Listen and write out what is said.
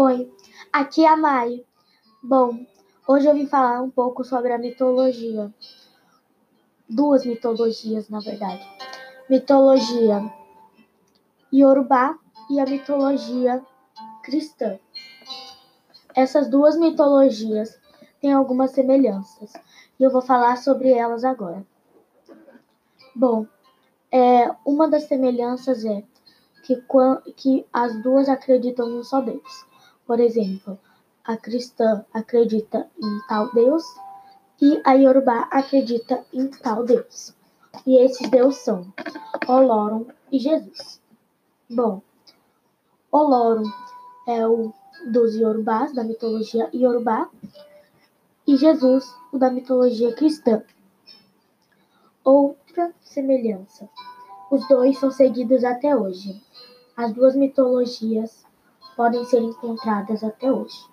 Oi, aqui é a Mai. Bom, hoje eu vim falar um pouco sobre a mitologia. Duas mitologias, na verdade. Mitologia Yorubá e a mitologia cristã. Essas duas mitologias têm algumas semelhanças e eu vou falar sobre elas agora. Bom, é, uma das semelhanças é que, que as duas acreditam num só Deus. Por exemplo, a cristã acredita em tal Deus e a Yorubá acredita em tal Deus. E esses deuses são Olorum e Jesus. Bom, Olorum é o dos Yorubás, da mitologia Yorubá, e Jesus, o da mitologia cristã. Outra semelhança. Os dois são seguidos até hoje. As duas mitologias podem ser encontradas até hoje.